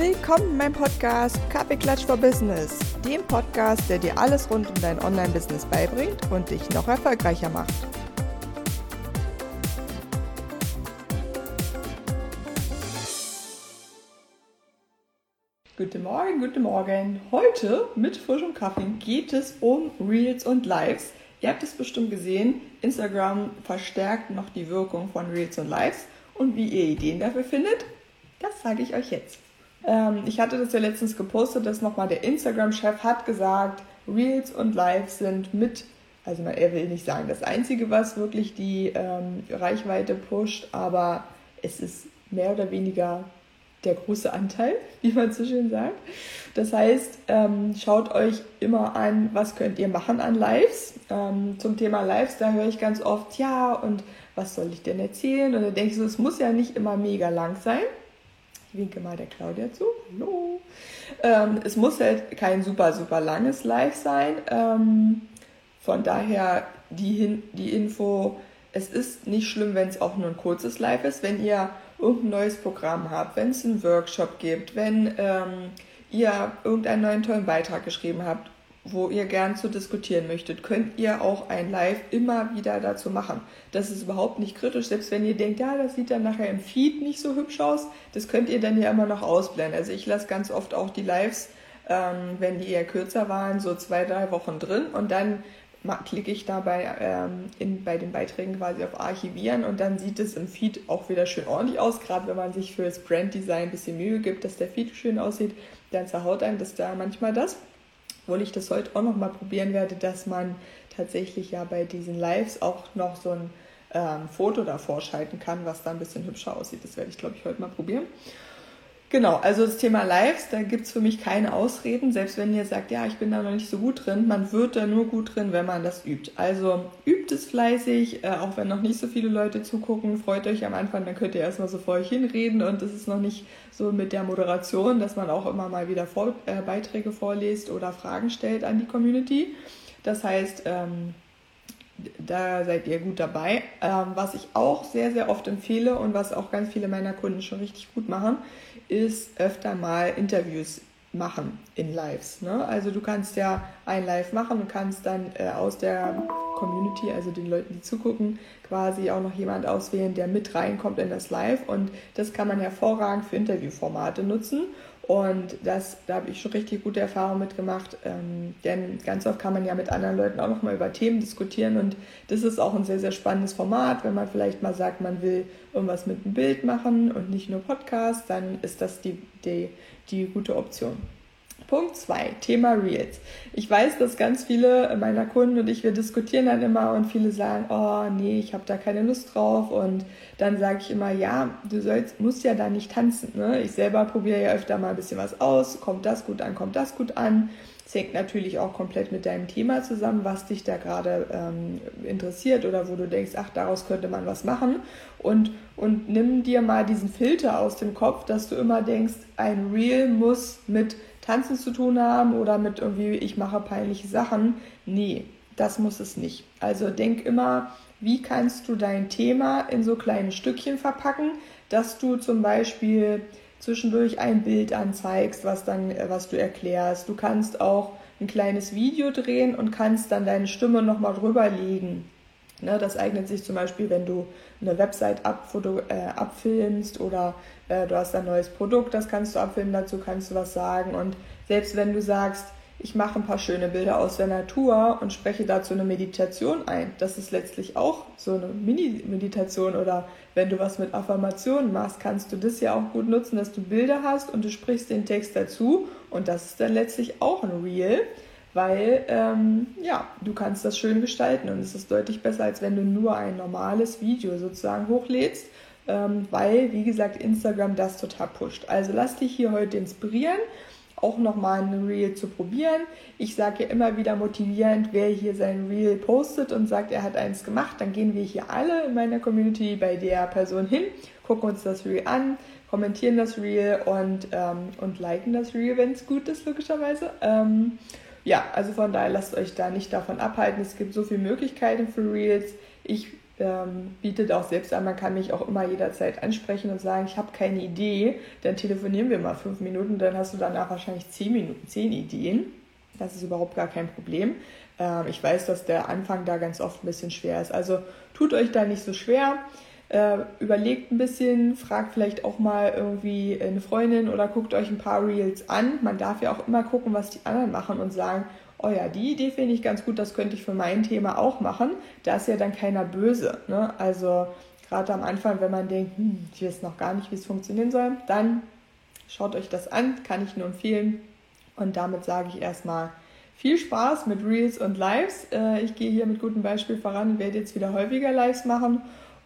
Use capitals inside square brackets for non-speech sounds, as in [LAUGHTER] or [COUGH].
Willkommen in meinem Podcast Kaffeeklatsch for Business, dem Podcast, der dir alles rund um dein Online-Business beibringt und dich noch erfolgreicher macht. Guten Morgen, guten Morgen. Heute mit frischem Kaffee geht es um Reels und Lives. Ihr habt es bestimmt gesehen, Instagram verstärkt noch die Wirkung von Reels und Lives. Und wie ihr Ideen dafür findet, das sage ich euch jetzt. Ähm, ich hatte das ja letztens gepostet, dass nochmal der Instagram-Chef hat gesagt, Reels und Lives sind mit, also er will nicht sagen das Einzige, was wirklich die ähm, Reichweite pusht, aber es ist mehr oder weniger der große Anteil, [LAUGHS] wie man so schön sagt. Das heißt, ähm, schaut euch immer an, was könnt ihr machen an Lives. Ähm, zum Thema Lives, da höre ich ganz oft, ja, und was soll ich denn erzählen? Und dann denke ich so, es muss ja nicht immer mega lang sein. Ich winke mal der Claudia zu. Hallo. Ähm, es muss halt kein super, super langes Live sein. Ähm, von daher die, Hin die Info, es ist nicht schlimm, wenn es auch nur ein kurzes Live ist. Wenn ihr irgendein neues Programm habt, wenn es einen Workshop gibt, wenn ähm, ihr irgendeinen neuen tollen Beitrag geschrieben habt wo ihr gern zu diskutieren möchtet, könnt ihr auch ein Live immer wieder dazu machen. Das ist überhaupt nicht kritisch, selbst wenn ihr denkt, ja, das sieht dann nachher im Feed nicht so hübsch aus, das könnt ihr dann ja immer noch ausblenden. Also ich lasse ganz oft auch die Lives, ähm, wenn die eher kürzer waren, so zwei, drei Wochen drin und dann klicke ich dabei ähm, in, bei den Beiträgen quasi auf Archivieren und dann sieht es im Feed auch wieder schön ordentlich aus, gerade wenn man sich für das Branddesign ein bisschen Mühe gibt, dass der Feed schön aussieht, dann zerhaut einem das da manchmal das obwohl ich das heute auch noch mal probieren werde, dass man tatsächlich ja bei diesen Lives auch noch so ein ähm, Foto davor schalten kann, was da ein bisschen hübscher aussieht. Das werde ich, glaube ich, heute mal probieren. Genau, also das Thema Lives, da gibt es für mich keine Ausreden, selbst wenn ihr sagt, ja, ich bin da noch nicht so gut drin, man wird da nur gut drin, wenn man das übt. Also übt es fleißig, äh, auch wenn noch nicht so viele Leute zugucken, freut euch am Anfang, dann könnt ihr erstmal so vor euch hinreden und es ist noch nicht so mit der Moderation, dass man auch immer mal wieder vor, äh, Beiträge vorliest oder Fragen stellt an die Community. Das heißt, ähm, da seid ihr gut dabei. Ähm, was ich auch sehr, sehr oft empfehle und was auch ganz viele meiner Kunden schon richtig gut machen, ist öfter mal Interviews machen in Lives. Ne? Also du kannst ja ein Live machen und kannst dann äh, aus der Community, also den Leuten, die zugucken, quasi auch noch jemand auswählen, der mit reinkommt in das Live. Und das kann man hervorragend für Interviewformate nutzen. Und das, da habe ich schon richtig gute Erfahrungen mitgemacht, ähm, denn ganz oft kann man ja mit anderen Leuten auch nochmal über Themen diskutieren und das ist auch ein sehr, sehr spannendes Format. Wenn man vielleicht mal sagt, man will irgendwas mit einem Bild machen und nicht nur Podcast, dann ist das die, die, die gute Option. Punkt 2, Thema Reels. Ich weiß, dass ganz viele meiner Kunden und ich, wir diskutieren dann immer und viele sagen, oh nee, ich habe da keine Lust drauf. Und dann sage ich immer, ja, du sollst, musst ja da nicht tanzen. Ne? Ich selber probiere ja öfter mal ein bisschen was aus. Kommt das gut an, kommt das gut an. Es hängt natürlich auch komplett mit deinem Thema zusammen, was dich da gerade ähm, interessiert oder wo du denkst, ach, daraus könnte man was machen. Und, und nimm dir mal diesen Filter aus dem Kopf, dass du immer denkst, ein Reel muss mit Tanzen zu tun haben oder mit irgendwie, ich mache peinliche Sachen. Nee, das muss es nicht. Also denk immer, wie kannst du dein Thema in so kleine Stückchen verpacken, dass du zum Beispiel zwischendurch ein Bild anzeigst, was dann, äh, was du erklärst. Du kannst auch ein kleines Video drehen und kannst dann deine Stimme nochmal drüber legen. Ne, das eignet sich zum Beispiel, wenn du eine Website abfoto, äh, abfilmst oder äh, du hast ein neues Produkt, das kannst du abfilmen, dazu kannst du was sagen. Und selbst wenn du sagst, ich mache ein paar schöne Bilder aus der Natur und spreche dazu eine Meditation ein, das ist letztlich auch so eine Mini-Meditation oder wenn du was mit Affirmationen machst, kannst du das ja auch gut nutzen, dass du Bilder hast und du sprichst den Text dazu und das ist dann letztlich auch ein Reel weil ähm, ja, du kannst das schön gestalten und es ist deutlich besser, als wenn du nur ein normales Video sozusagen hochlädst, ähm, weil, wie gesagt, Instagram das total pusht. Also lass dich hier heute inspirieren, auch nochmal ein Reel zu probieren. Ich sage ja immer wieder motivierend, wer hier sein Reel postet und sagt, er hat eins gemacht, dann gehen wir hier alle in meiner Community bei der Person hin, gucken uns das Reel an, kommentieren das Reel und, ähm, und liken das Reel, wenn es gut ist, logischerweise. Ähm, ja, also von daher lasst euch da nicht davon abhalten. Es gibt so viele Möglichkeiten für Reels. Ich ähm, bietet auch selbst an, man kann mich auch immer jederzeit ansprechen und sagen, ich habe keine Idee, dann telefonieren wir mal fünf Minuten, dann hast du danach wahrscheinlich zehn Minuten, zehn Ideen. Das ist überhaupt gar kein Problem. Ähm, ich weiß, dass der Anfang da ganz oft ein bisschen schwer ist. Also tut euch da nicht so schwer. Äh, überlegt ein bisschen, fragt vielleicht auch mal irgendwie eine Freundin oder guckt euch ein paar Reels an. Man darf ja auch immer gucken, was die anderen machen und sagen, oh ja, die Idee finde ich ganz gut, das könnte ich für mein Thema auch machen. Da ist ja dann keiner böse. Ne? Also gerade am Anfang, wenn man denkt, hm, ich weiß noch gar nicht, wie es funktionieren soll, dann schaut euch das an, kann ich nur empfehlen. Und damit sage ich erstmal viel Spaß mit Reels und Lives. Äh, ich gehe hier mit gutem Beispiel voran und werde jetzt wieder häufiger Lives machen